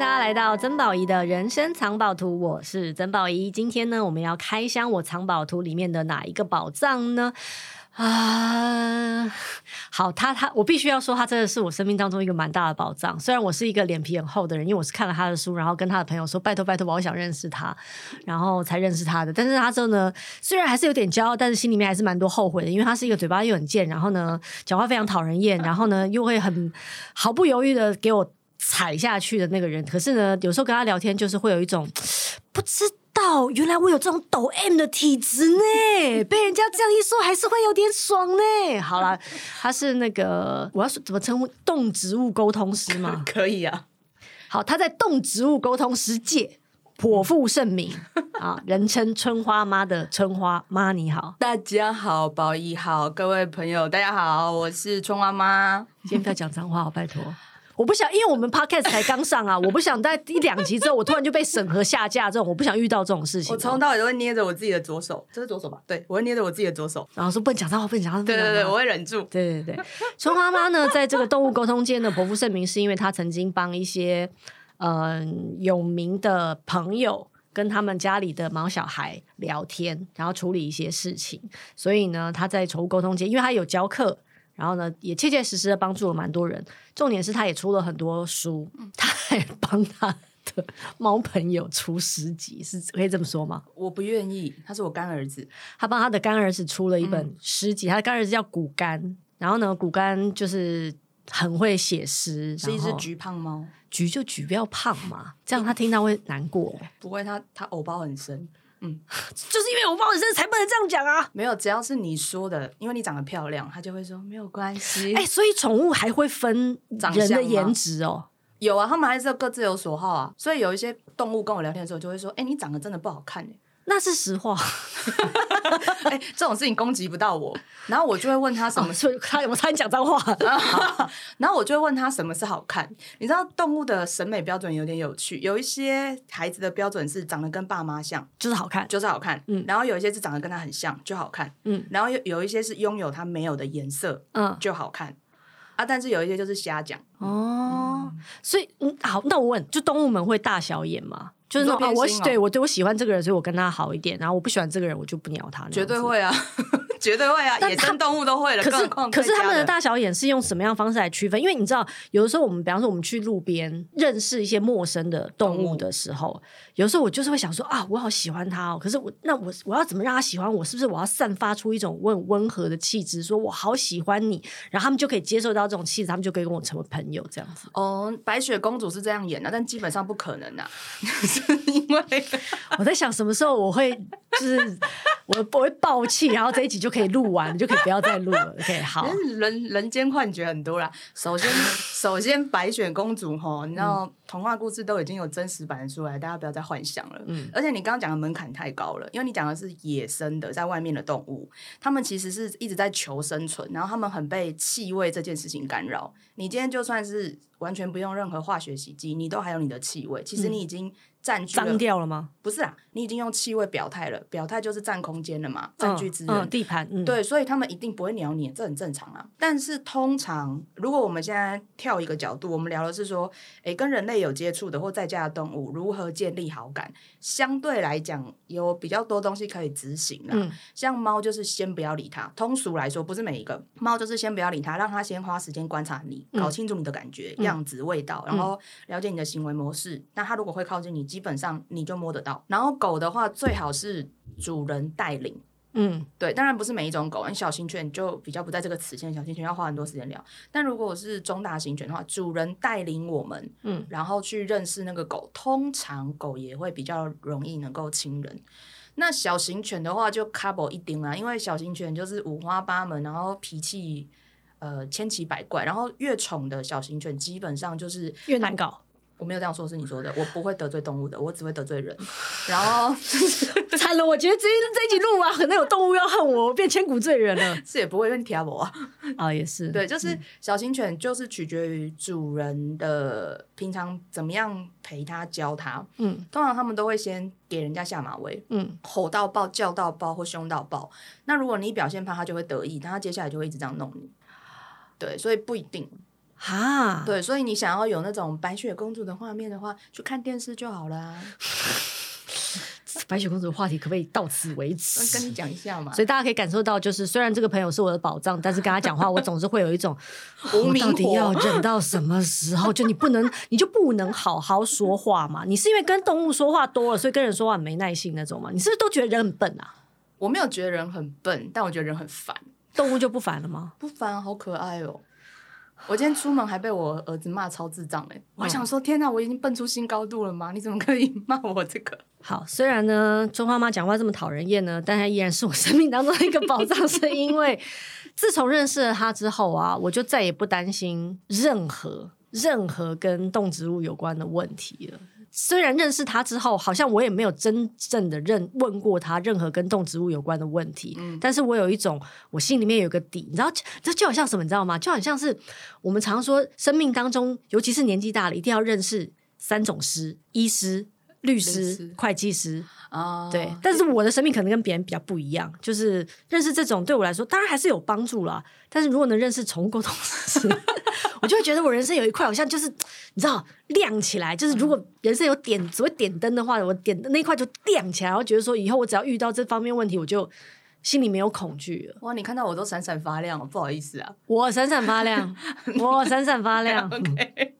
大家来到曾宝仪的人生藏宝图，我是曾宝仪。今天呢，我们要开箱我藏宝图里面的哪一个宝藏呢？啊，好，他他，我必须要说，他真的是我生命当中一个蛮大的宝藏。虽然我是一个脸皮很厚的人，因为我是看了他的书，然后跟他的朋友说，拜托拜托，我想认识他，然后才认识他的。但是他之后呢，虽然还是有点骄傲，但是心里面还是蛮多后悔的，因为他是一个嘴巴又很贱，然后呢，讲话非常讨人厌，然后呢，又会很毫不犹豫的给我踩下去的那个人。可是呢，有时候跟他聊天，就是会有一种不知。道原来我有这种抖 M 的体质呢，被人家这样一说，还是会有点爽呢。好了，他是那个我要说怎么称呼动植物沟通师吗？可以啊。好，他在动植物沟通师界颇负盛名 啊，人称春花妈的春花妈，你好，大家好，宝仪好，各位朋友大家好，我是春花妈，今天不要讲脏话，拜托。我不想，因为我们 podcast 才刚上啊，我不想在一两集之后，我突然就被审核下架这种，我不想遇到这种事情。我从头到尾都会捏着我自己的左手，这是左手吧？对，我会捏着我自己的左手，然后说不能讲脏话，不能讲脏话。对对对，我会忍住。对对对，春花妈呢，在这个动物沟通界呢，伯父盛名，是因为她曾经帮一些嗯、呃、有名的朋友跟他们家里的毛小孩聊天，然后处理一些事情，所以呢，她在宠物沟通界，因为她有教课。然后呢，也切切实实的帮助了蛮多人。重点是，他也出了很多书，他还帮他的猫朋友出诗集，是可以这么说吗？我不愿意，他是我干儿子，他帮他的干儿子出了一本诗集，嗯、他的干儿子叫骨干。然后呢，骨干就是很会写诗，是一只橘胖猫，橘就橘，不要胖嘛，这样他听到会难过。不会，他他偶包很深。嗯，就是因为我包很深，才不能这样讲啊！没有，只要是你说的，因为你长得漂亮，他就会说没有关系。哎、欸，所以宠物还会分人的颜值哦？有啊，他们还是要各自有所好啊。所以有一些动物跟我聊天的时候，就会说：“哎、欸，你长得真的不好看。”那是实话，哎、欸，这种事情攻击不到我。然后我就会问他什么，所以他有没有差点讲脏话？然后我就会问他什么是好看。你知道动物的审美标准有点有趣，有一些孩子的标准是长得跟爸妈像，就是好看，就是好看。嗯，然后有一些是长得跟他很像，就好看。嗯，然后有有一些是拥有他没有的颜色，嗯，就好看。啊，但是有一些就是瞎讲。哦，嗯、所以嗯，好，那我问，就动物们会大小眼吗？就是说啊，我对我对我喜欢这个人，所以我跟他好一点。然后我不喜欢这个人，我就不鸟他。绝对会啊，绝对会啊，野生动物都会了。可是可是他们的大小眼是用什么样方式来区分？因为你知道，有的时候我们，比方说我们去路边认识一些陌生的动物的时候，有时候我就是会想说啊，我好喜欢它哦。可是我那我我要怎么让它喜欢我？是不是我要散发出一种温温和的气质，说我好喜欢你，然后他们就可以接受到这种气质，他们就可以跟我成为朋友这样子。哦，白雪公主是这样演的，但基本上不可能的，因为。我在想什么时候我会就是我不会爆气，然后这一集就可以录完，就可以不要再录了。OK，好。人人间幻觉很多啦。首先，首先白雪公主吼，你知道、童话故事都已经有真实版出来，大家不要再幻想了。嗯。而且你刚刚讲的门槛太高了，因为你讲的是野生的，在外面的动物，他们其实是一直在求生存，然后他们很被气味这件事情干扰。你今天就算是完全不用任何化学洗剂，你都还有你的气味。其实你已经。嗯占据脏掉了吗？不是啊，你已经用气味表态了，表态就是占空间了嘛，占据资源、嗯嗯、地盘，嗯、对，所以他们一定不会鸟你，这很正常啊。但是通常，如果我们现在跳一个角度，我们聊的是说，诶，跟人类有接触的或在家的动物如何建立好感，相对来讲有比较多东西可以执行啦。嗯、像猫就是先不要理它，通俗来说，不是每一个猫就是先不要理它，让它先花时间观察你，搞清楚你的感觉、嗯、样子、味道，然后了解你的行为模式。嗯、那它如果会靠近你。基本上你就摸得到，然后狗的话最好是主人带领，嗯，对，当然不是每一种狗，小型犬就比较不在这个词线，小型犬要花很多时间聊。但如果是中大型犬的话，主人带领我们，嗯，然后去认识那个狗，通常狗也会比较容易能够亲人。那小型犬的话就 couple 一丁啦，因为小型犬就是五花八门，然后脾气呃千奇百怪，然后越宠的小型犬基本上就是越难搞。我没有这样说，是你说的。我不会得罪动物的，我只会得罪人。然后 惨了，我觉得这一这一集录完，可能有动物要恨我，我变千古罪人了。是也不会因为听我啊。啊，也是。对，就是小型犬，就是取决于主人的平常怎么样陪它教它。嗯，通常他们都会先给人家下马威。嗯，吼到爆，叫到爆，或凶到爆。那如果你表现怕，它就会得意，但它接下来就会一直这样弄你。对，所以不一定。哈，对，所以你想要有那种白雪公主的画面的话，去看电视就好了。白雪公主的话题可不可以到此为止？跟你讲一下嘛。所以大家可以感受到，就是虽然这个朋友是我的宝藏，但是跟他讲话，我总是会有一种 我到底要忍到什么时候？就你不能，你就不能好好说话嘛？你是因为跟动物说话多了，所以跟人说话没耐性那种吗？你是不是都觉得人很笨啊？我没有觉得人很笨，但我觉得人很烦。动物就不烦了吗？不烦，好可爱哦。我今天出门还被我儿子骂超智障哎！我还想说，天哪，我已经蹦出新高度了吗？你怎么可以骂我这个？好，虽然呢，春花妈讲话这么讨人厌呢，但她依然是我生命当中的一个宝藏，是因为 自从认识了她之后啊，我就再也不担心任何任何跟动植物有关的问题了。虽然认识他之后，好像我也没有真正的认问过他任何跟动植物有关的问题，嗯，但是我有一种我心里面有个底，你知道，这就好像什么，你知道吗？就好像是我们常说，生命当中，尤其是年纪大了，一定要认识三种师：医师、律师、会计师。啊，uh, 对，但是我的生命可能跟别人比较不一样，就是认识这种对我来说，当然还是有帮助啦。但是如果能认识宠物沟通师，我就会觉得我人生有一块好像就是你知道亮起来，就是如果人生有点只会点灯的话，我点的那一块就亮起来，然后觉得说以后我只要遇到这方面问题，我就心里没有恐惧了。哇，你看到我都闪闪发亮，不好意思啊，我闪闪发亮，我闪闪发亮。OK。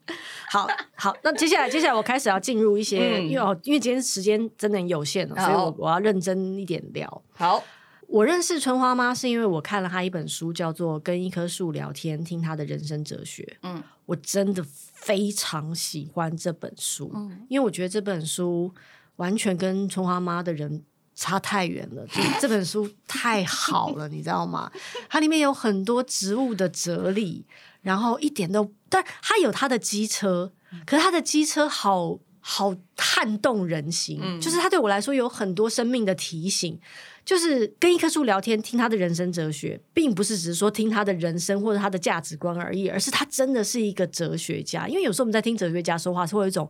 好好，那接下来接下来我开始要进入一些，嗯、因为因为今天时间真的很有限了，所以我我要认真一点聊。好，我认识春花妈是因为我看了她一本书，叫做《跟一棵树聊天：听她的人生哲学》。嗯，我真的非常喜欢这本书，嗯，因为我觉得这本书完全跟春花妈的人差太远了，就这本书太好了，你知道吗？它里面有很多植物的哲理。然后一点都，但它有它的机车，可是它的机车好好撼动人心，嗯、就是它对我来说有很多生命的提醒。就是跟一棵树聊天，听他的人生哲学，并不是只是说听他的人生或者他的价值观而已，而是他真的是一个哲学家。因为有时候我们在听哲学家说话，是会有一种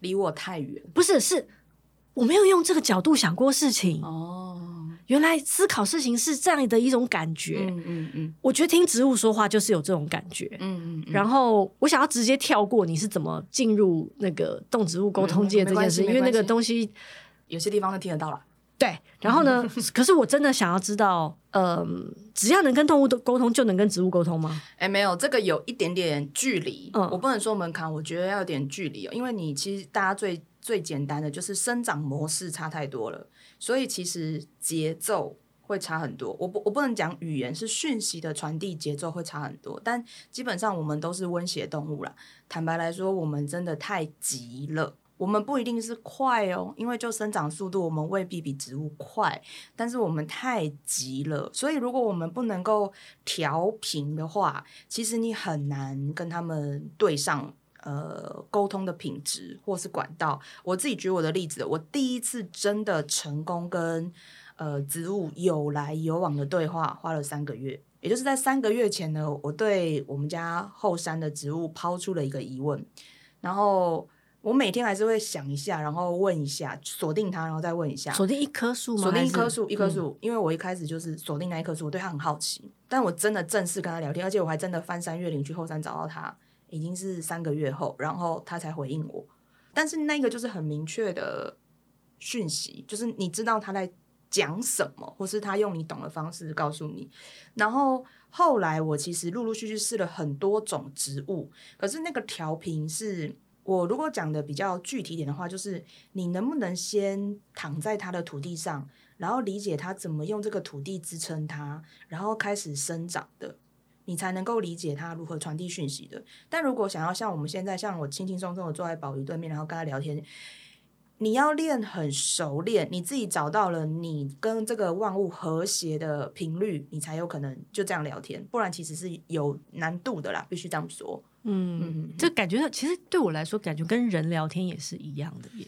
离我太远，不是，是我没有用这个角度想过事情哦。原来思考事情是这样的一种感觉，嗯嗯嗯，我觉得听植物说话就是有这种感觉，嗯嗯。然后我想要直接跳过你是怎么进入那个动植物沟通界这件事，因为那个东西有些地方都听得到了。对，然后呢？可是我真的想要知道，嗯，只要能跟动物的沟通，就能跟植物沟通吗？哎，没有，这个有一点点距离，嗯，我不能说门槛，我觉得要有点距离哦，因为你其实大家最最简单的就是生长模式差太多了。所以其实节奏会差很多，我不我不能讲语言是讯息的传递节奏会差很多，但基本上我们都是温血动物啦。坦白来说，我们真的太急了，我们不一定是快哦，因为就生长速度，我们未必比植物快，但是我们太急了。所以如果我们不能够调频的话，其实你很难跟他们对上。呃，沟通的品质或是管道，我自己举我的例子，我第一次真的成功跟呃植物有来有往的对话，花了三个月。也就是在三个月前呢，我对我们家后山的植物抛出了一个疑问，然后我每天还是会想一下，然后问一下，锁定它，然后再问一下，锁定一棵树吗？锁定一棵树，一棵树，嗯、因为我一开始就是锁定那一棵树，我对它很好奇，但我真的正式跟他聊天，而且我还真的翻山越岭去后山找到他。已经是三个月后，然后他才回应我。但是那个就是很明确的讯息，就是你知道他在讲什么，或是他用你懂的方式告诉你。然后后来我其实陆陆续续试了很多种植物，可是那个调频是我如果讲的比较具体点的话，就是你能不能先躺在他的土地上，然后理解他怎么用这个土地支撑他，然后开始生长的。你才能够理解他如何传递讯息的。但如果想要像我们现在，像我轻轻松松的坐在宝鱼对面，然后跟他聊天，你要练很熟练，你自己找到了你跟这个万物和谐的频率，你才有可能就这样聊天。不然其实是有难度的啦，必须这样说。嗯，嗯，就感觉其实对我来说，感觉跟人聊天也是一样的耶。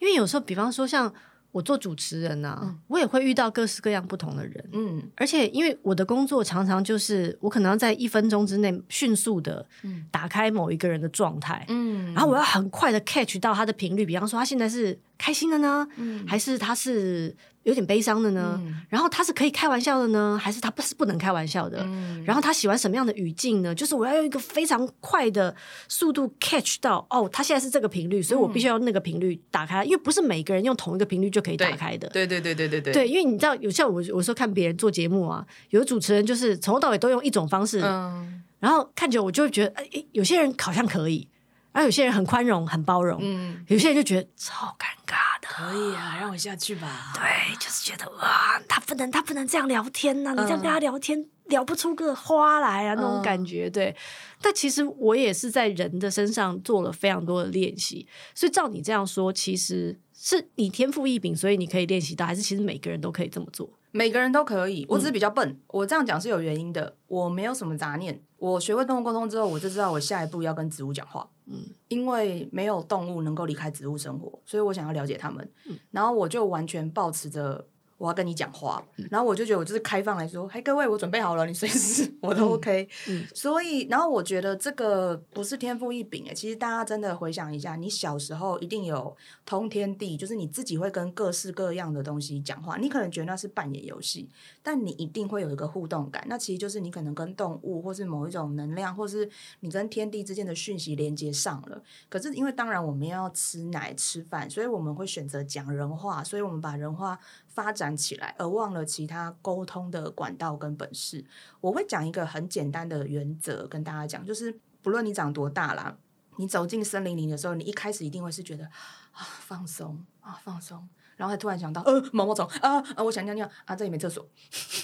因为有时候，比方说像。我做主持人呐、啊，嗯、我也会遇到各式各样不同的人，嗯，而且因为我的工作常常就是我可能要在一分钟之内迅速的打开某一个人的状态，嗯，然后我要很快的 catch 到他的频率，比方说他现在是开心的呢？嗯，还是他是有点悲伤的呢？嗯，然后他是可以开玩笑的呢，还是他不是不能开玩笑的？嗯，然后他喜欢什么样的语境呢？就是我要用一个非常快的速度 catch 到哦，他现在是这个频率，所以我必须要那个频率打开，因为不是每个人用同一个频率就可以打开的。对对对对对对。对，因为你知道，有像我我说看别人做节目啊，有的主持人就是从头到尾都用一种方式，嗯，然后看久我就会觉得，哎，有些人好像可以。然后有些人很宽容、很包容，嗯，有些人就觉得超尴尬的。可以啊，让我下去吧。对，就是觉得哇，他不能，他不能这样聊天呐、啊！你这样跟他聊天，嗯、聊不出个花来啊，那种感觉。对，但其实我也是在人的身上做了非常多的练习，所以照你这样说，其实是你天赋异禀，所以你可以练习到，还是其实每个人都可以这么做？每个人都可以，我只是比较笨。嗯、我这样讲是有原因的，我没有什么杂念。我学会动物沟通之后，我就知道我下一步要跟植物讲话。嗯，因为没有动物能够离开植物生活，所以我想要了解它们。嗯，然后我就完全抱持着。我要跟你讲话，然后我就觉得我就是开放来说，嘿，各位，我准备好了，你随时我都 OK。嗯，所以，然后我觉得这个不是天赋异禀诶，其实大家真的回想一下，你小时候一定有通天地，就是你自己会跟各式各样的东西讲话。你可能觉得那是扮演游戏，但你一定会有一个互动感。那其实就是你可能跟动物，或是某一种能量，或是你跟天地之间的讯息连接上了。可是因为当然我们要吃奶吃饭，所以我们会选择讲人话，所以我们把人话。发展起来，而忘了其他沟通的管道跟本事。我会讲一个很简单的原则跟大家讲，就是不论你长多大啦，你走进森林里的时候，你一开始一定会是觉得啊放松啊放松。然后他突然想到，呃，毛毛虫啊啊！我想尿尿啊，这里没厕所。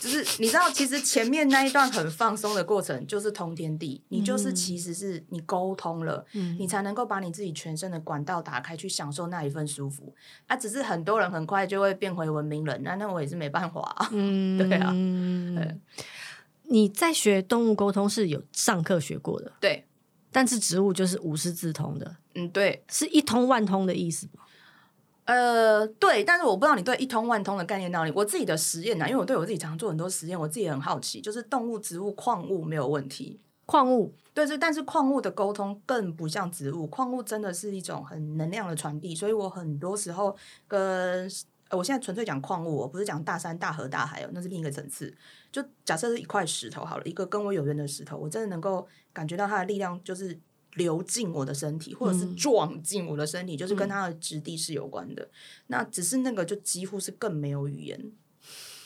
就是你知道，其实前面那一段很放松的过程，就是通天地。你就是其实是你沟通了，嗯、你才能够把你自己全身的管道打开，去享受那一份舒服。啊，只是很多人很快就会变回文明人，那那我也是没办法、啊。嗯，对啊。对。你在学动物沟通是有上课学过的，对。但是植物就是无师自通的，嗯，对，是一通万通的意思吗？呃，对，但是我不知道你对一通万通的概念到哪里。我自己的实验呢，因为我对我自己常常做很多实验，我自己很好奇，就是动物、植物、矿物没有问题。矿物，对，是，但是矿物的沟通更不像植物。矿物真的是一种很能量的传递，所以我很多时候跟呃，我现在纯粹讲矿物，我不是讲大山、大河、大海哦，那是另一个层次。就假设是一块石头好了，一个跟我有缘的石头，我真的能够感觉到它的力量，就是。流进我的身体，或者是撞进我的身体，嗯、就是跟它的质地是有关的。嗯、那只是那个就几乎是更没有语言，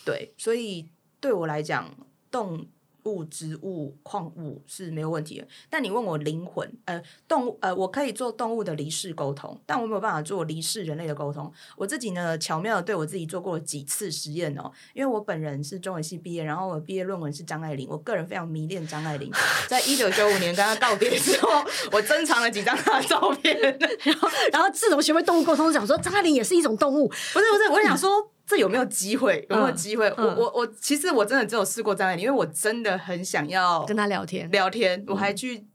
对，所以对我来讲，动。物、植物、矿物是没有问题的，但你问我灵魂，呃，动物，呃，我可以做动物的离世沟通，但我没有办法做离世人类的沟通。我自己呢，巧妙的对我自己做过几次实验哦，因为我本人是中文系毕业，然后我毕业论文是张爱玲，我个人非常迷恋张爱玲，在一九九五年跟她告别之后，我珍藏了几张她的照片，然后，然后自从学会动物沟通，想说张爱玲也是一种动物，不是不是，我想说。嗯这有没有机会？有没有机会？嗯、我我我，其实我真的只有试过张爱玲，因为我真的很想要跟他聊天聊天，我还去。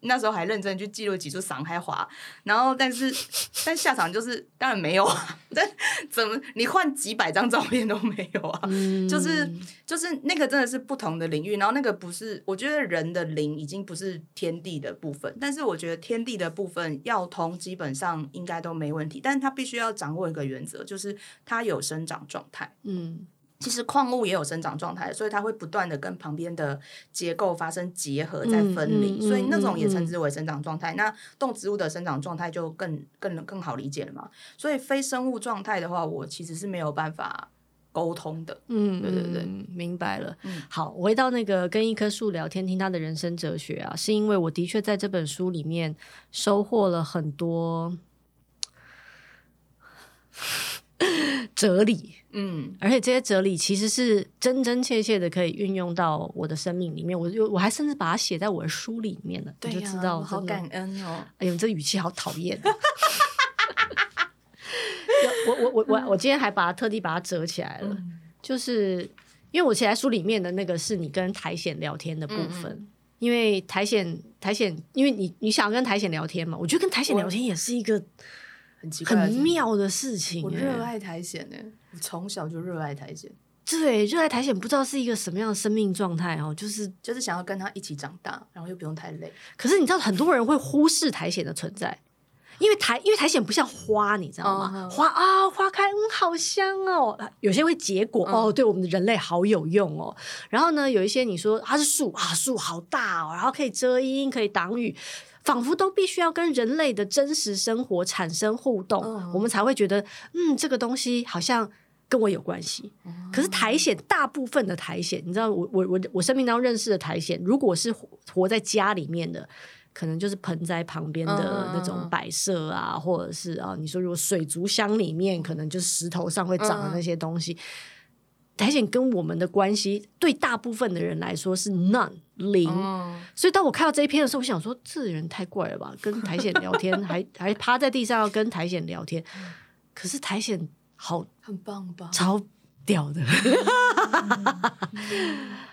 那时候还认真去记录几处赏开花，然后但是 但下场就是当然没有啊，但怎么你换几百张照片都没有啊？嗯、就是就是那个真的是不同的领域，然后那个不是我觉得人的灵已经不是天地的部分，但是我觉得天地的部分要通基本上应该都没问题，但是他必须要掌握一个原则，就是它有生长状态。嗯。其实矿物也有生长状态，所以它会不断的跟旁边的结构发生结合，再分离，嗯嗯、所以那种也称之为生长状态。那动植物的生长状态就更更更好理解了嘛。所以非生物状态的话，我其实是没有办法沟通的。嗯，对对对，明白了。嗯、好，我回到那个跟一棵树聊天，听他的人生哲学啊，是因为我的确在这本书里面收获了很多 哲理。嗯，而且这些哲理其实是真真切切的可以运用到我的生命里面，我就我还甚至把它写在我的书里面了，对就知道好感恩哦。哎呦，这语气好讨厌。我我我我我今天还把它特地把它折起来了，嗯、就是因为我写在书里面的那个是你跟苔藓聊天的部分，嗯、因为苔藓苔藓，因为你你想要跟苔藓聊天嘛，我觉得跟苔藓聊天也是一个很很妙的事情。我热爱苔藓呢。我从小就热爱苔藓，对，热爱苔藓不知道是一个什么样的生命状态哦，就是就是想要跟它一起长大，然后又不用太累。可是你知道，很多人会忽视苔藓的存在，因为苔因为苔藓不像花，你知道吗？花啊，花开，嗯，好香哦。有些会结果哦，对我们的人类好有用哦。然后呢，有一些你说它是树啊，树好大哦，然后可以遮阴，可以挡雨。仿佛都必须要跟人类的真实生活产生互动，嗯、我们才会觉得，嗯，这个东西好像跟我有关系。嗯、可是苔藓，大部分的苔藓，你知道我，我我我我生命当中认识的苔藓，如果是活在家里面的，可能就是盆栽旁边的那种摆设啊，嗯、或者是啊，你说如果水族箱里面，可能就是石头上会长的那些东西。嗯苔藓跟我们的关系，对大部分的人来说是 none 零，哦、所以当我看到这一篇的时候，我想说，这人太怪了吧？跟苔藓聊天，还还趴在地上要跟苔藓聊天，可是苔藓好很棒吧？超屌的。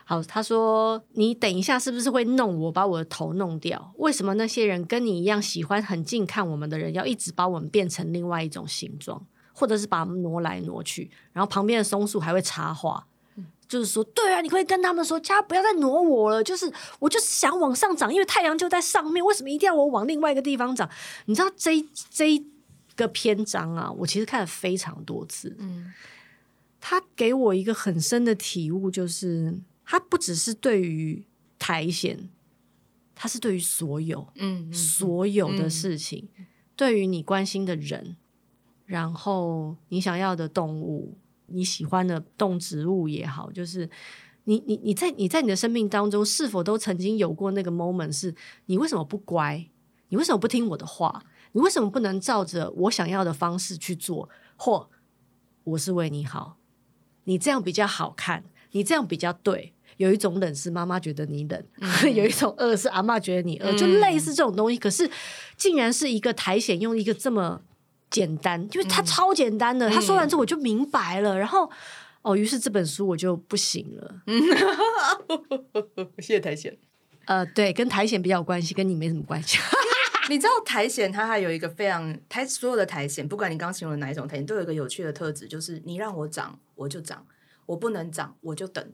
好，他说：“你等一下是不是会弄我，把我的头弄掉？为什么那些人跟你一样喜欢很近看我们的人，要一直把我们变成另外一种形状？”或者是把我们挪来挪去，然后旁边的松树还会插话，嗯、就是说，对啊，你可以跟他们说，家不要再挪我了，就是我就是想往上长，因为太阳就在上面，为什么一定要我往另外一个地方长？你知道这这一个篇章啊，我其实看了非常多次，嗯，他给我一个很深的体悟，就是他不只是对于苔藓，他是对于所有，嗯，所有的事情，嗯、对于你关心的人。然后你想要的动物，你喜欢的动植物也好，就是你你你在你在你的生命当中，是否都曾经有过那个 moment？是你为什么不乖？你为什么不听我的话？你为什么不能照着我想要的方式去做？或我是为你好，你这样比较好看，你这样比较对。有一种冷是妈妈觉得你冷，嗯、有一种饿是阿妈觉得你饿，就类似这种东西。嗯、可是竟然是一个苔藓用一个这么。简单，就是它超简单的。嗯、他说完之后我就明白了，嗯、然后哦，于是这本书我就不行了。嗯、谢谢苔藓。呃，对，跟苔藓比较有关系，跟你没什么关系。你知道苔藓它还有一个非常苔，所有的苔藓，不管你刚形容的哪一种苔藓，都有一个有趣的特质，就是你让我长，我就长；我不能长，我就等。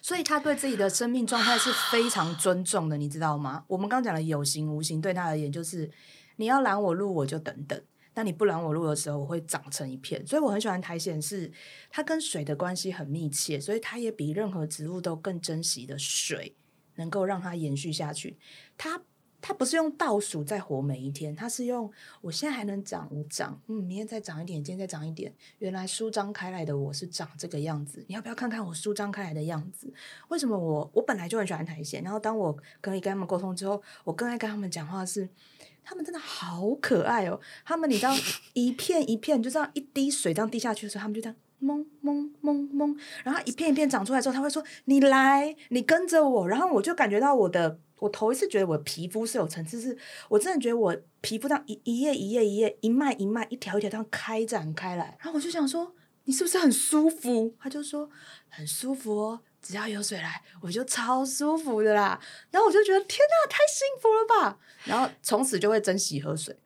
所以他对自己的生命状态是非常尊重的，你知道吗？我们刚讲的有形无形，对他而言就是你要拦我路，我就等等。当你不拦我路的时候，我会长成一片。所以我很喜欢苔藓，是它跟水的关系很密切，所以它也比任何植物都更珍惜的水，能够让它延续下去。它它不是用倒数在活每一天，它是用我现在还能长，长，嗯，明天再长一点，今天再长一点。原来舒张开来的我是长这个样子，你要不要看看我舒张开来的样子？为什么我我本来就很喜欢苔藓，然后当我可以跟他们沟通之后，我更爱跟他们讲话是。他们真的好可爱哦！他们你知道，一片一片，就这样一滴水这样滴下去的时候，他们就这样蒙蒙蒙蒙，然后一片一片长出来之后，他会说：“你来，你跟着我。”然后我就感觉到我的，我头一次觉得我的皮肤是有层次，是我真的觉得我皮肤这样一一页一页一页一脉一脉一条一条这样开展开来。然后我就想说：“你是不是很舒服？”他就说：“很舒服哦。”只要有水来，我就超舒服的啦。然后我就觉得天哪，太幸福了吧！然后从此就会珍惜喝水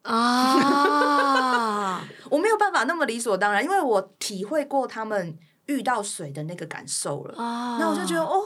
啊！我没有办法那么理所当然，因为我体会过他们遇到水的那个感受了啊。那我就觉得哦，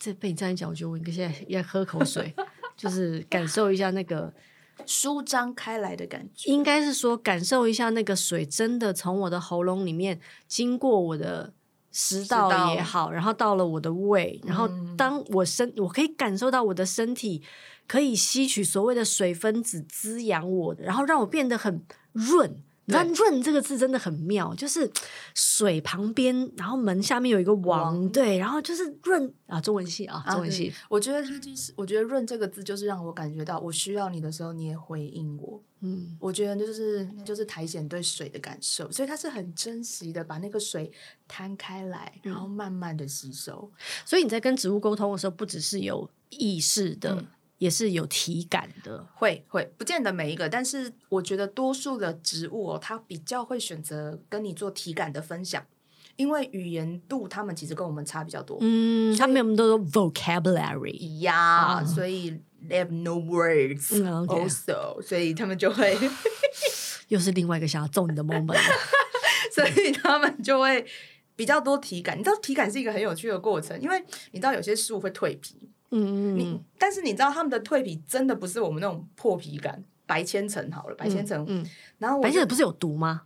这被你这样一讲，我觉得我应该现在要喝口水，就是感受一下那个 舒张开来的感觉。应该是说，感受一下那个水真的从我的喉咙里面经过我的。食道也好，然后到了我的胃，然后当我身，我可以感受到我的身体可以吸取所谓的水分子滋养我，然后让我变得很润。那“润”这个字真的很妙，就是水旁边，然后门下面有一个王，王对，然后就是润啊，中文系啊，中文系。我觉得它就是，我觉得“润”这个字就是让我感觉到，我需要你的时候，你也回应我。嗯，我觉得就是就是苔藓对水的感受，所以它是很珍惜的，把那个水摊开来，然后慢慢的吸收。嗯、所以你在跟植物沟通的时候，不只是有意识的。嗯也是有体感的，会会不见得每一个，但是我觉得多数的植物哦，它比较会选择跟你做体感的分享，因为语言度他们其实跟我们差比较多，嗯，他们有那么多 vocabulary 呀，所以 they have no words also，所以他们就会 又是另外一个想要揍你的 moment，所以他们就会比较多体感。你知道体感是一个很有趣的过程，因为你知道有些树会蜕皮。嗯嗯，你但是你知道他们的蜕皮真的不是我们那种破皮感，白千层好了，白千层，嗯，然后白千层不是有毒吗？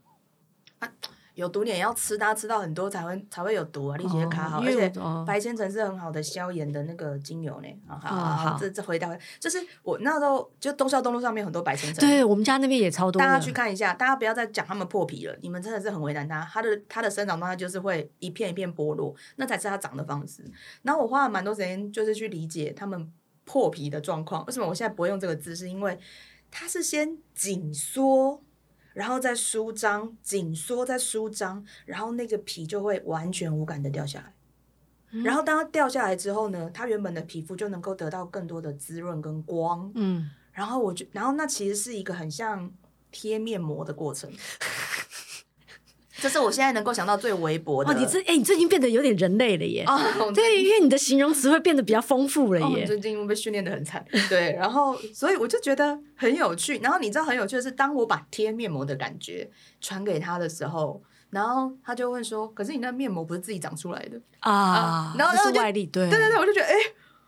有毒你也要吃，大家吃到很多才会才会有毒啊！你先卡好，而且白千层是很好的消炎的那个精油呢。好好好，这这回答就是我那时候就东校东路上面很多白千层，对我们家那边也超多。大家去看一下，大家不要再讲他们破皮了，你们真的是很为难它。它的它的生长状态就是会一片一片剥落，那才是它长的方式。然后我花了蛮多时间，就是去理解他们破皮的状况。为什么我现在不会用这个字？是因为它是先紧缩。然后再舒张，紧缩再舒张，然后那个皮就会完全无感的掉下来。嗯、然后当它掉下来之后呢，它原本的皮肤就能够得到更多的滋润跟光。嗯，然后我就，然后那其实是一个很像贴面膜的过程。这是我现在能够想到最微薄的。哦，你这哎，你最近变得有点人类了耶！哦，对，因为你的形容词会变得比较丰富了耶。哦、最近被训练的很惨，对，然后所以我就觉得很有趣。然后你知道很有趣的是，当我把贴面膜的感觉传给他的时候，然后他就问说：“可是你那面膜不是自己长出来的啊？”啊然后那是外力，对对对对，我就觉得哎。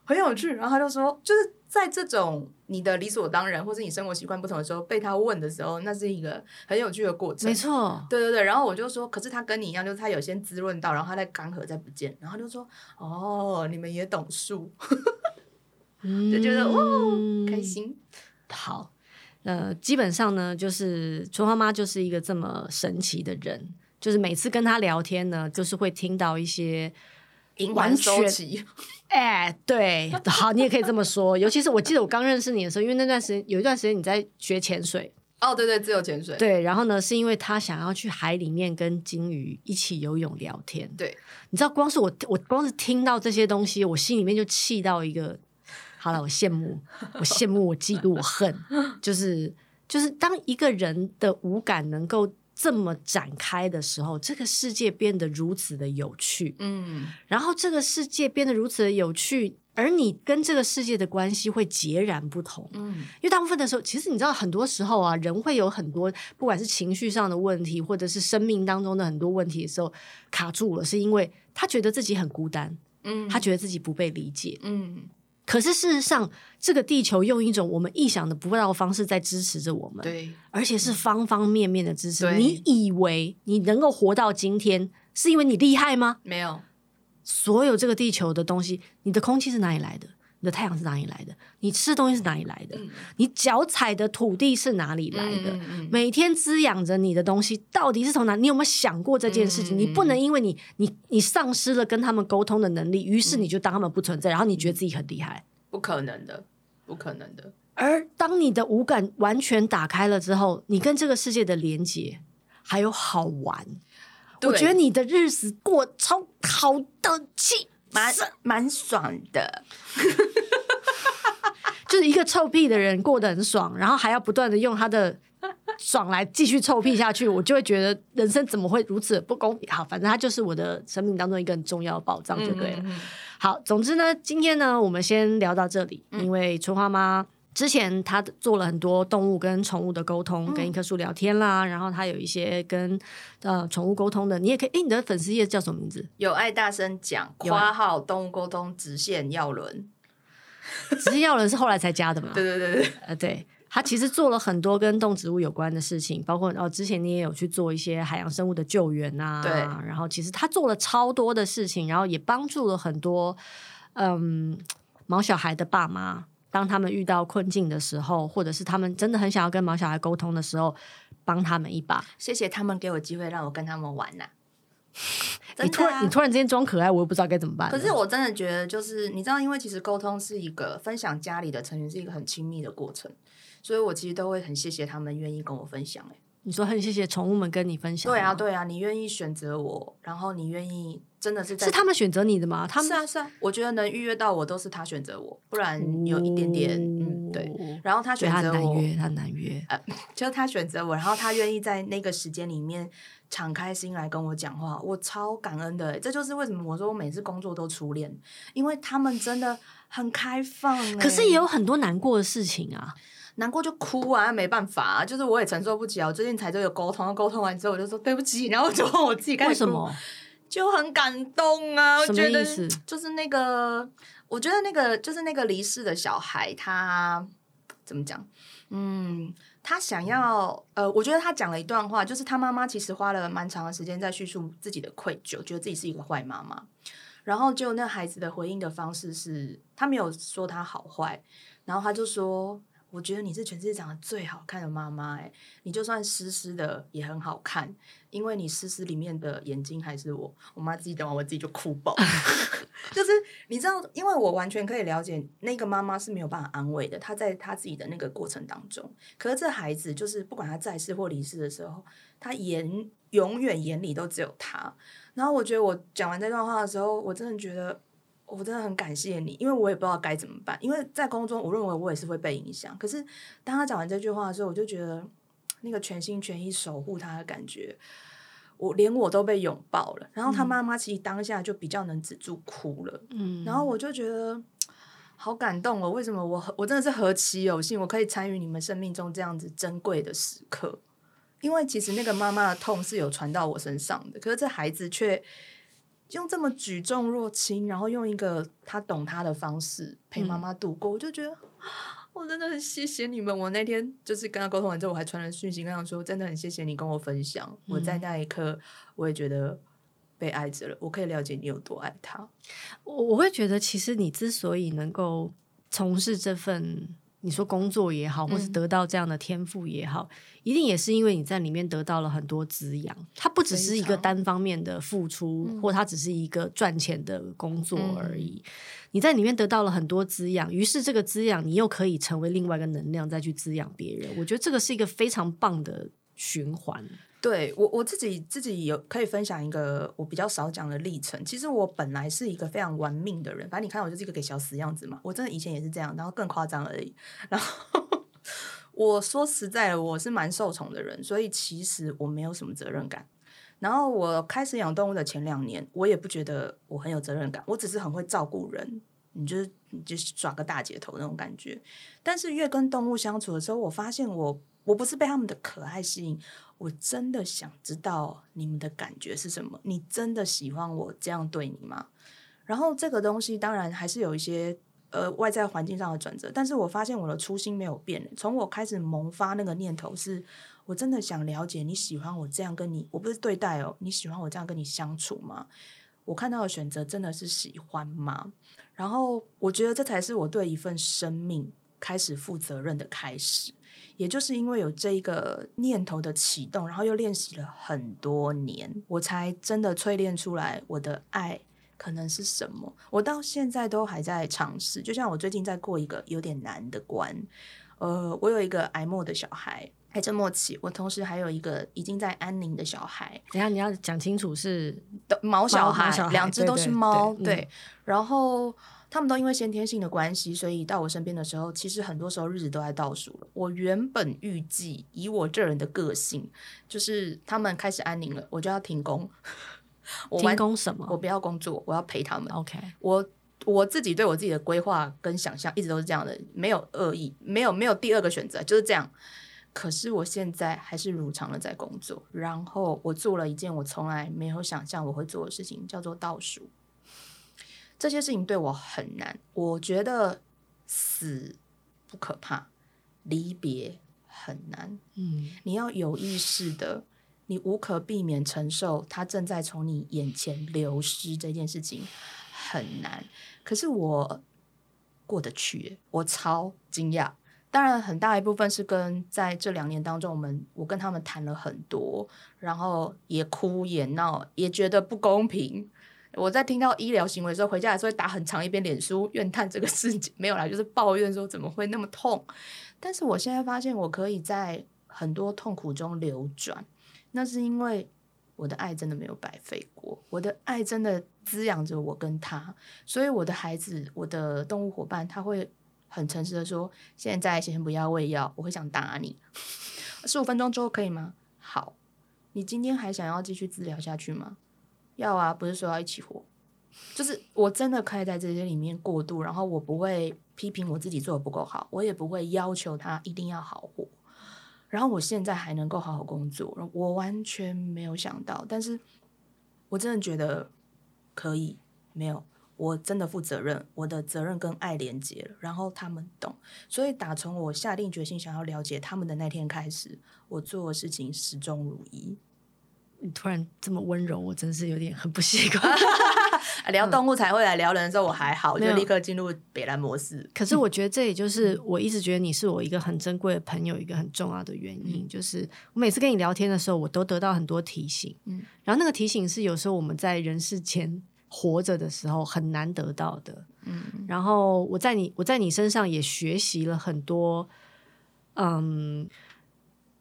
很有趣，然后他就说，就是在这种你的理所当然，或是你生活习惯不同的时候，被他问的时候，那是一个很有趣的过程。没错，对对对。然后我就说，可是他跟你一样，就是他有先滋润到，然后他在干涸再不见，然后就说，哦，你们也懂树，就觉得哦，开心。好，呃，基本上呢，就是春花妈就是一个这么神奇的人，就是每次跟他聊天呢，就是会听到一些完全。哎、欸，对，好，你也可以这么说。尤其是我记得我刚认识你的时候，因为那段时间有一段时间你在学潜水。哦，对对，自由潜水。对，然后呢，是因为他想要去海里面跟鲸鱼一起游泳聊天。对，你知道，光是我，我光是听到这些东西，我心里面就气到一个。好了，我羡慕，我羡慕，我嫉妒，我恨，就是就是当一个人的五感能够。这么展开的时候，这个世界变得如此的有趣。嗯，然后这个世界变得如此的有趣，而你跟这个世界的关系会截然不同。嗯，因为大部分的时候，其实你知道，很多时候啊，人会有很多，不管是情绪上的问题，或者是生命当中的很多问题的时候卡住了，是因为他觉得自己很孤单。嗯，他觉得自己不被理解。嗯。可是事实上，这个地球用一种我们意想的不到的方式在支持着我们，对，而且是方方面面的支持。你以为你能够活到今天，是因为你厉害吗？没有，所有这个地球的东西，你的空气是哪里来的？你的太阳是哪里来的？你吃的东西是哪里来的？嗯、你脚踩的土地是哪里来的？嗯嗯、每天滋养着你的东西到底是从哪？你有没有想过这件事情？嗯、你不能因为你你你丧失了跟他们沟通的能力，于是你就当他们不存在，然后你觉得自己很厉害？不可能的，不可能的。而当你的五感完全打开了之后，你跟这个世界的连接还有好玩，我觉得你的日子过超好的气。蛮蛮爽的，就是一个臭屁的人过得很爽，然后还要不断的用他的爽来继续臭屁下去，我就会觉得人生怎么会如此不公平？好，反正他就是我的生命当中一个很重要的宝藏，就对了。嗯嗯嗯。好，总之呢，今天呢，我们先聊到这里，因为春花妈。之前他做了很多动物跟宠物的沟通，嗯、跟一棵树聊天啦，然后他有一些跟呃宠物沟通的，你也可以，诶，你的粉丝页叫什么名字？有爱大声讲，括号动物沟通直线要轮，直线药轮是后来才加的嘛？对对对对，呃，对，他其实做了很多跟动植物有关的事情，包括哦，之前你也有去做一些海洋生物的救援呐、啊，对，然后其实他做了超多的事情，然后也帮助了很多嗯毛小孩的爸妈。当他们遇到困境的时候，或者是他们真的很想要跟毛小孩沟通的时候，帮他们一把。谢谢他们给我机会让我跟他们玩呐、啊。你突然你突然之间装可爱，我又不知道该怎么办。可是我真的觉得，就是你知道，因为其实沟通是一个分享家里的成员是一个很亲密的过程，所以我其实都会很谢谢他们愿意跟我分享、欸。你说很谢谢宠物们跟你分享。对啊，对啊，你愿意选择我，然后你愿意。真的是在是他们选择你的吗？他们是啊是啊，我觉得能预约到我都是他选择我，不然有一点点、哦、嗯对。然后他选择我，他难约，他难约。呃，就是他选择我，然后他愿意在那个时间里面敞开心来跟我讲话，我超感恩的。这就是为什么我说我每次工作都初恋，因为他们真的很开放。可是也有很多难过的事情啊，难过就哭啊，没办法啊，就是我也承受不起啊。我最近才就有沟通，沟通完之后我就说对不起，然后我就问我自己，为什么？就很感动啊！我觉得就是那个，我觉得那个就是那个离世的小孩，他怎么讲？嗯，他想要呃，我觉得他讲了一段话，就是他妈妈其实花了蛮长的时间在叙述自己的愧疚，觉得自己是一个坏妈妈。然后就那孩子的回应的方式是，他没有说他好坏，然后他就说。我觉得你是全世界长得最好看的妈妈，哎，你就算湿湿的也很好看，因为你湿湿里面的眼睛还是我。我妈自己讲完，我自己就哭爆。就是你知道，因为我完全可以了解那个妈妈是没有办法安慰的，她在她自己的那个过程当中。可是这孩子就是不管他在世或离世的时候，他眼永远眼里都只有他。然后我觉得我讲完这段话的时候，我真的觉得。我真的很感谢你，因为我也不知道该怎么办。因为在工作中，我认为我也是会被影响。可是当他讲完这句话的时候，我就觉得那个全心全意守护他的感觉，我连我都被拥抱了。然后他妈妈其实当下就比较能止住哭了。嗯，然后我就觉得好感动哦。为什么我我真的是何其有幸，我可以参与你们生命中这样子珍贵的时刻？因为其实那个妈妈的痛是有传到我身上的，可是这孩子却。用这么举重若轻，然后用一个他懂他的方式陪妈妈度过，嗯、我就觉得我真的很谢谢你们。我那天就是跟他沟通完之后，我还传了讯息跟他说，真的很谢谢你跟我分享。嗯、我在那一刻，我也觉得被爱着了。我可以了解你有多爱他。我我会觉得，其实你之所以能够从事这份。你说工作也好，或是得到这样的天赋也好，嗯、一定也是因为你在里面得到了很多滋养。它不只是一个单方面的付出，或它只是一个赚钱的工作而已。嗯、你在里面得到了很多滋养，于是这个滋养你又可以成为另外一个能量，再去滋养别人。我觉得这个是一个非常棒的循环。对，我我自己自己有可以分享一个我比较少讲的历程。其实我本来是一个非常玩命的人，反正你看我就是一个给小死样子嘛。我真的以前也是这样，然后更夸张而已。然后我说实在的，我是蛮受宠的人，所以其实我没有什么责任感。然后我开始养动物的前两年，我也不觉得我很有责任感，我只是很会照顾人，你就是你就是耍个大姐头那种感觉。但是越跟动物相处的时候，我发现我我不是被他们的可爱吸引。我真的想知道你们的感觉是什么？你真的喜欢我这样对你吗？然后这个东西当然还是有一些呃外在环境上的转折，但是我发现我的初心没有变。从我开始萌发那个念头是，我真的想了解你喜欢我这样跟你，我不是对待哦，你喜欢我这样跟你相处吗？我看到的选择真的是喜欢吗？然后我觉得这才是我对一份生命开始负责任的开始。也就是因为有这一个念头的启动，然后又练习了很多年，我才真的淬炼出来我的爱可能是什么。我到现在都还在尝试，就像我最近在过一个有点难的关。呃，我有一个癌末的小孩，癌症末期，我同时还有一个已经在安宁的小孩。等下你要讲清楚是的毛小孩，两只都是猫，对，然后。他们都因为先天性的关系，所以到我身边的时候，其实很多时候日子都在倒数了。我原本预计，以我这人的个性，就是他们开始安宁了，我就要停工。我停工什么？我不要工作，我要陪他们。OK，我我自己对我自己的规划跟想象一直都是这样的，没有恶意，没有没有第二个选择，就是这样。可是我现在还是如常的在工作，然后我做了一件我从来没有想象我会做的事情，叫做倒数。这些事情对我很难，我觉得死不可怕，离别很难。嗯，你要有意识的，你无可避免承受它正在从你眼前流失这件事情很难。可是我过得去，我超惊讶。当然，很大一部分是跟在这两年当中，我们我跟他们谈了很多，然后也哭也闹，也觉得不公平。我在听到医疗行为的时候，回家还是会打很长一篇脸书怨叹这个事情，没有啦，就是抱怨说怎么会那么痛。但是我现在发现，我可以在很多痛苦中流转，那是因为我的爱真的没有白费过，我的爱真的滋养着我跟他，所以我的孩子，我的动物伙伴，他会很诚实的说：“现在先不要喂药，我会想打你，十五分钟之后可以吗？”好，你今天还想要继续治疗下去吗？要啊，不是说要一起活，就是我真的可以在这些里面过渡，然后我不会批评我自己做的不够好，我也不会要求他一定要好活，然后我现在还能够好好工作，我完全没有想到，但是我真的觉得可以，没有，我真的负责任，我的责任跟爱连接了，然后他们懂，所以打从我下定决心想要了解他们的那天开始，我做的事情始终如一。你突然这么温柔，我真是有点很不习惯。聊动物才会来聊人的时候，我还好，就立刻进入北兰模式。可是我觉得这也就是我一直觉得你是我一个很珍贵的朋友，一个很重要的原因，嗯、就是我每次跟你聊天的时候，我都得到很多提醒。嗯，然后那个提醒是有时候我们在人世间活着的时候很难得到的。嗯，然后我在你我在你身上也学习了很多，嗯，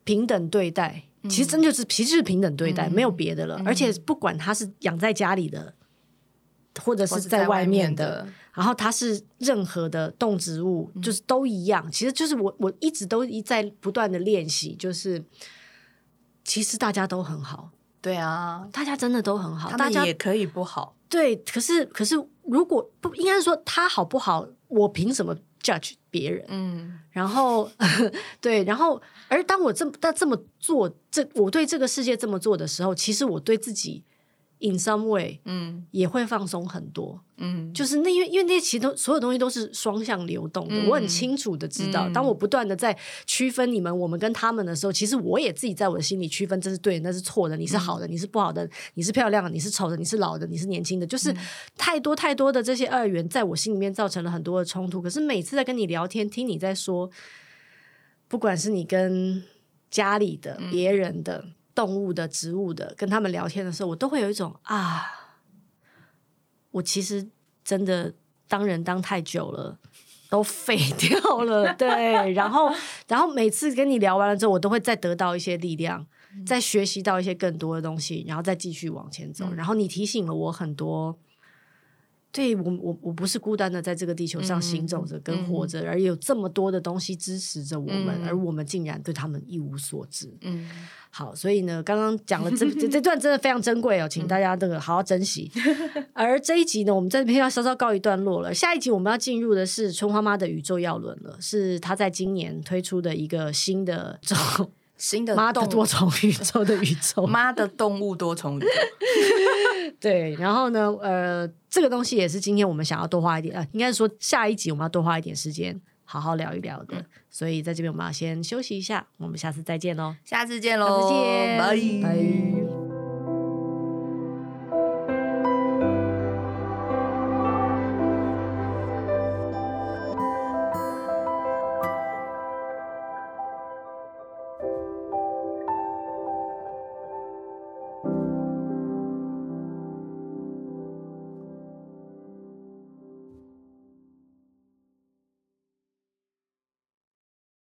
平等对待。其实真就是，其实是平等对待，嗯、没有别的了。嗯、而且不管他是养在家里的，或者是在外面的，然后他是任何的动植物，嗯、就是都一样。其实就是我我一直都一在不断的练习，就是其实大家都很好。对啊，大家真的都很好，大家也可以不好。对，可是可是如果不应该说他好不好，我凭什么？judge 别人，嗯，然后 对，然后而当我这么但这么做，这我对这个世界这么做的时候，其实我对自己。In some way，嗯，也会放松很多，嗯，就是那因为因为那些其实都所有东西都是双向流动的，嗯、我很清楚的知道，嗯、当我不断的在区分你们我们跟他们的时候，其实我也自己在我的心里区分，这是对的，那是错的，你是好的，嗯、你是不好的，你是漂亮的，你是丑的，你是老的，你是年轻的，就是太多太多的这些二元，在我心里面造成了很多的冲突。可是每次在跟你聊天，听你在说，不管是你跟家里的、嗯、别人的。动物的、植物的，跟他们聊天的时候，我都会有一种啊，我其实真的当人当太久了，都废 掉了。对，然后，然后每次跟你聊完了之后，我都会再得到一些力量，嗯、再学习到一些更多的东西，然后再继续往前走。嗯、然后你提醒了我很多。对我，我我不是孤单的在这个地球上行走着跟活着，嗯、而有这么多的东西支持着我们，嗯、而我们竟然对他们一无所知。嗯，好，所以呢，刚刚讲了这 这这段真的非常珍贵哦，请大家这个好好珍惜。嗯、而这一集呢，我们这边要稍稍告一段落了。下一集我们要进入的是春花妈的宇宙药轮了，是她在今年推出的一个新的 种新的妈的多重宇宙的宇宙，妈的动物多重宇宙。对，然后呢，呃，这个东西也是今天我们想要多花一点，呃，应该是说下一集我们要多花一点时间好好聊一聊的。嗯、所以在这边我们要先休息一下，我们下次再见喽，下次见喽，拜拜。